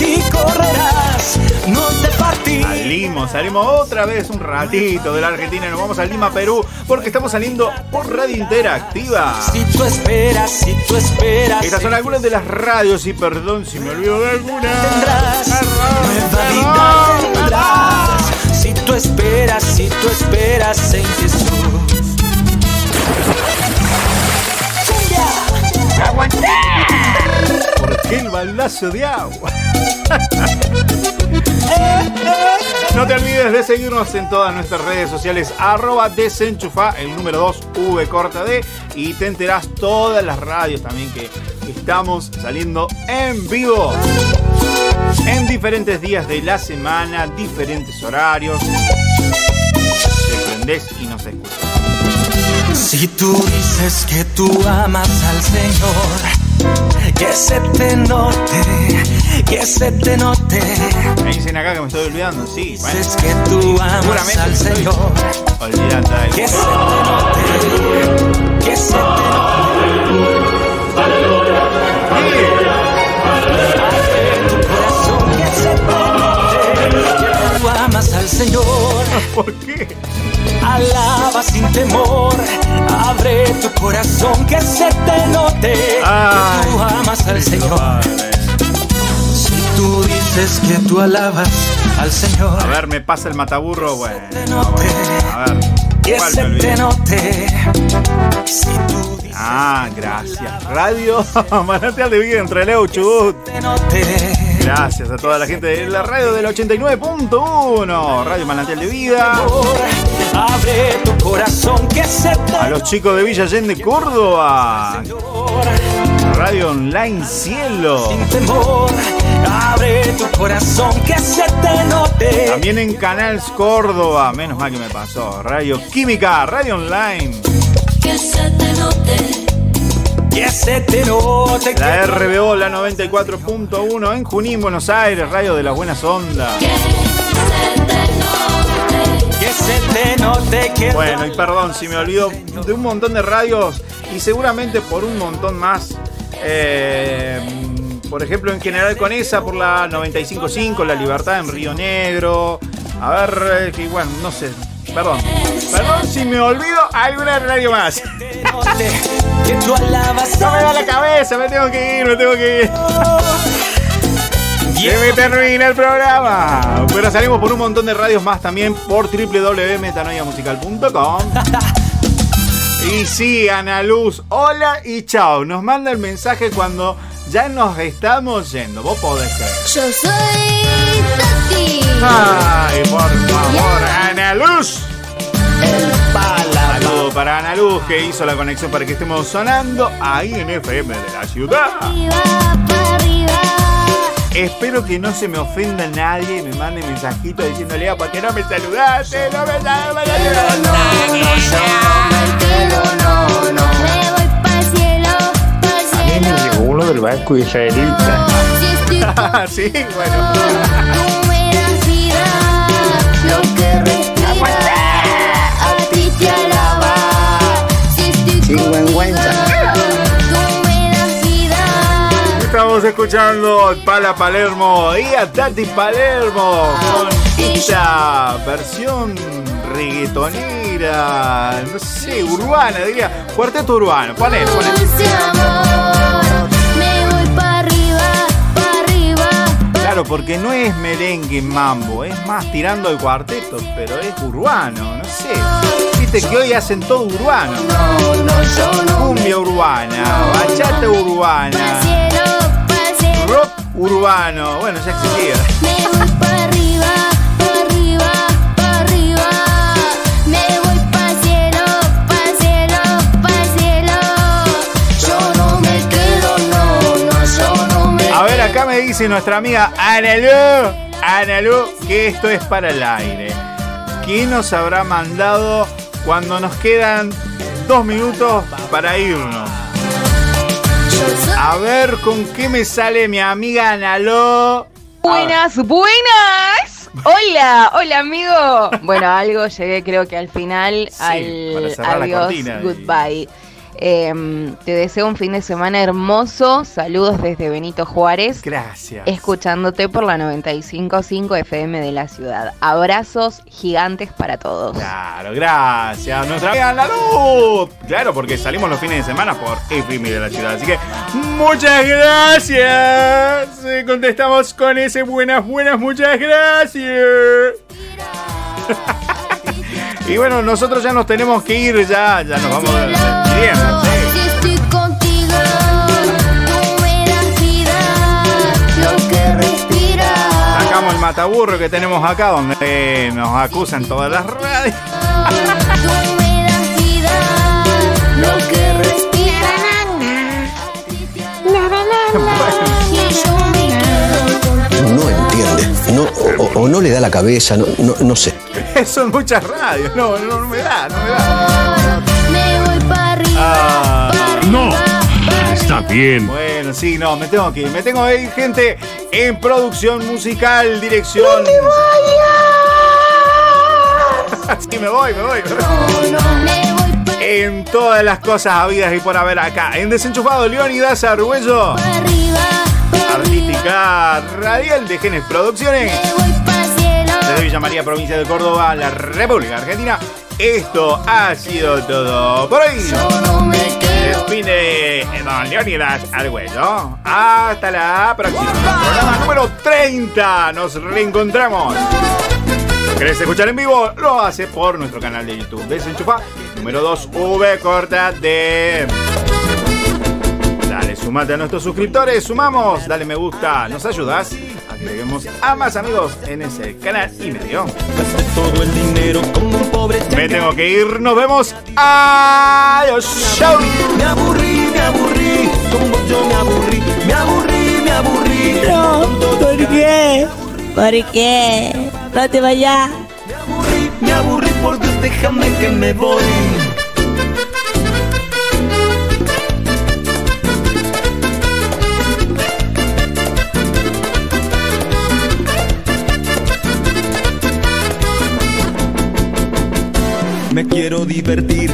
S12: Y correrás. No te partirás.
S13: Salimos, salimos otra vez un ratito de la Argentina y nos vamos a Lima, Perú, porque estamos saliendo por Radio Interactiva.
S12: Si tú esperas, si tú esperas.
S13: Estas son algunas de las radios y perdón si me olvido de alguna.
S12: Tendrás
S13: Perdón, perdón.
S12: Si tú esperas, si tú esperas en Jesús.
S13: ¿Por qué el baldazo de agua? No te olvides de seguirnos en todas nuestras redes sociales, arroba desenchufa, el número 2, V corta D, y te enterás todas las radios también que estamos saliendo en vivo. En diferentes días de la semana, diferentes horarios. Te prendés y nos escuchas.
S12: Si tú dices que tú amas al Señor,
S14: que se te note, que se te note.
S13: Me dicen acá que me estoy olvidando, sí. Bueno,
S14: Es que tú amas al Señor.
S13: Olvidando
S14: Que se te note, que se te note. Tú amas al Señor.
S13: ¿Por qué?
S14: Alaba sin temor. Abre tu corazón que se te note. Que tú amas al Señor. Si tú dices que tú alabas al Señor.
S13: A ver, me pasa el mataburro, bueno. A ver.
S14: Que
S13: ¿cuál
S14: se te note. Si tú
S13: Ah, gracias. Radio Manantial de Vida entre Leo Chubut.
S14: te note.
S13: Gracias a toda la gente de la radio del 89.1. Radio Manantial de Vida.
S14: Abre tu corazón que se te
S13: A los chicos de Villa Allende, Córdoba. Radio Online Cielo.
S14: temor. Abre tu corazón que se te note.
S13: También en Canals Córdoba. Menos mal que me pasó. Radio Química, Radio Online.
S20: Que se te note.
S13: La RBO, la 94.1 en Junín, Buenos Aires. Radio de las Buenas Ondas. Bueno, y perdón si me olvido de un montón de radios y seguramente por un montón más. Eh, por ejemplo, en general con esa, por la 95.5, La Libertad en Río Negro. A ver, eh, que bueno, no sé. Perdón. Perdón si me olvido alguna radio más. No me da la cabeza, me tengo que ir, me tengo que ir. Se me termina el programa. Pero salimos por un montón de radios más también por www.metanoiamusical.com. Y sí, Ana Luz, hola y chao. Nos manda el mensaje cuando ya nos estamos yendo. Vos podés creer.
S20: Yo soy Tati.
S13: Ay, Ana Luz. Saludo para Ana Luz que hizo la conexión para que estemos sonando ahí en FM de la ciudad. Espero que no se me ofenda nadie y me mande mensajito diciéndole, "Ah, ¿por qué no me saludaste? No me saludaste.
S20: No, no, me voy pa'l cielo, pa'l
S27: A mí me llegó uno del banco israelita.
S13: sí, bueno.
S20: Te. Si estoy.
S13: Estamos escuchando Pala Palermo y a Tati Palermo con esta versión reggaetonera, no sé, urbana, diría, cuarteto urbano, ponelo, ponelo. Claro, porque no es merengue mambo, es más tirando al cuarteto, pero es urbano, no sé. Que hoy hacen todo urbano. Cumbia urbana, bachata urbana, rock urbano, bueno, ya existía.
S20: Me voy pa' arriba, pa' arriba, pa' arriba. Me voy pa' cielo, pa' cielo, pa' cielo. Yo no me quedo, no, no, yo no me
S13: A ver, acá me dice nuestra amiga Analu, Analu, que esto es para el aire. ¿Quién nos habrá mandado cuando nos quedan dos minutos para irnos? A ver con qué me sale mi amiga Analu.
S28: Buenas, buenas. Hola, hola amigo. Bueno, algo llegué creo que al final al adiós, goodbye. Em, te deseo un fin de semana hermoso. Saludos desde Benito Juárez.
S13: Gracias.
S28: Escuchándote por la 95.5 FM de la ciudad. Abrazos gigantes para todos.
S13: Claro, gracias. Nuestra amiga Analu. Claro, porque salimos los fines de semana por FM de la ciudad. Así que muchas gracias. Eh, Contestamos con ese buenas, buenas, muchas gracias. y bueno, nosotros ya nos tenemos que ir, ya, ya nos vamos sí.
S20: Respira.
S13: Sacamos el mataburro que tenemos acá, donde nos acusan todas las radios.
S18: No, o, o no le da la cabeza, no, no, no sé.
S13: Son muchas radios, no, no, no me da, no me da.
S20: Me voy para arriba.
S13: Ah,
S7: No, está bien.
S13: Bueno, sí, no, me tengo que ir. Me tengo que ir, gente, en producción musical, dirección.
S20: ¡No me
S13: sí, me voy, me voy. En todas las cosas habidas y por haber acá. En Desenchufado, Leonidas Arguello. Radial de Genes Producciones. Desde Villa María, provincia de Córdoba, la República Argentina. Esto ha sido todo por hoy. Despide Don Leonidas Arguello. Hasta la próxima. Programa número 30. Nos reencontramos. ¿Querés escuchar en vivo? Lo hace por nuestro canal de YouTube. Desenchufa número 2 V corta D. Dale, sumate a nuestros suscriptores, sumamos, dale me gusta, nos ayudas a que lleguemos a más amigos en ese canal y medio. Me tengo que ir, nos vemos. Adiós. Chau.
S12: Me aburrí, me aburrí, como yo me aburrí, me aburrí, me aburrí.
S29: No, ¿por qué? ¿Por qué? No te vayas.
S12: Me aburrí por Dios, déjame que me voy. Me quiero divertir,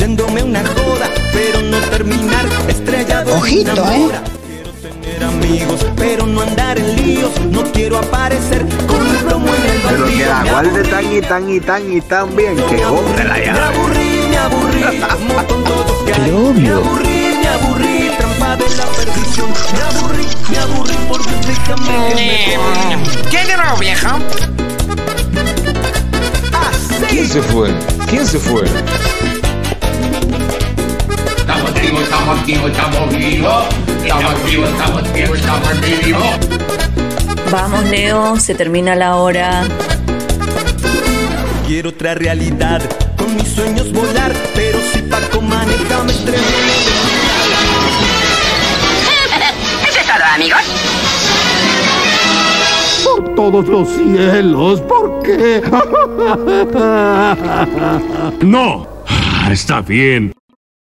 S12: yéndome una joda, pero no terminar estrellado
S20: Ojito, ¿eh?
S12: Quiero tener amigos, pero no andar en líos. No quiero aparecer con un plomo en el
S16: Pero que la
S12: Me
S16: guarde tan y tan y tan y tan bien que borre la
S12: me
S16: llave.
S12: aburrí, me aburrí, como con todos que hay.
S16: Pero
S12: Me
S16: obvio.
S12: aburrí, me aburrí, trampa de la perdición. Me aburrí, me aburrí, por Dios, déjame que me voy.
S30: ¿Qué de nuevo, viejo?
S31: ¿Quién se fue? ¿Quién se fue?
S30: Estamos vivos, estamos vivos, estamos vivos. Estamos vivos, estamos vivos, estamos vivos.
S11: Vamos, Leo, se termina la hora.
S12: Quiero otra realidad, con mis sueños volar, pero si Paco maneja me estreno.
S20: Eso es todo, amigos.
S32: Todos los cielos, ¿por qué?
S33: ¡No! Ah, Está bien.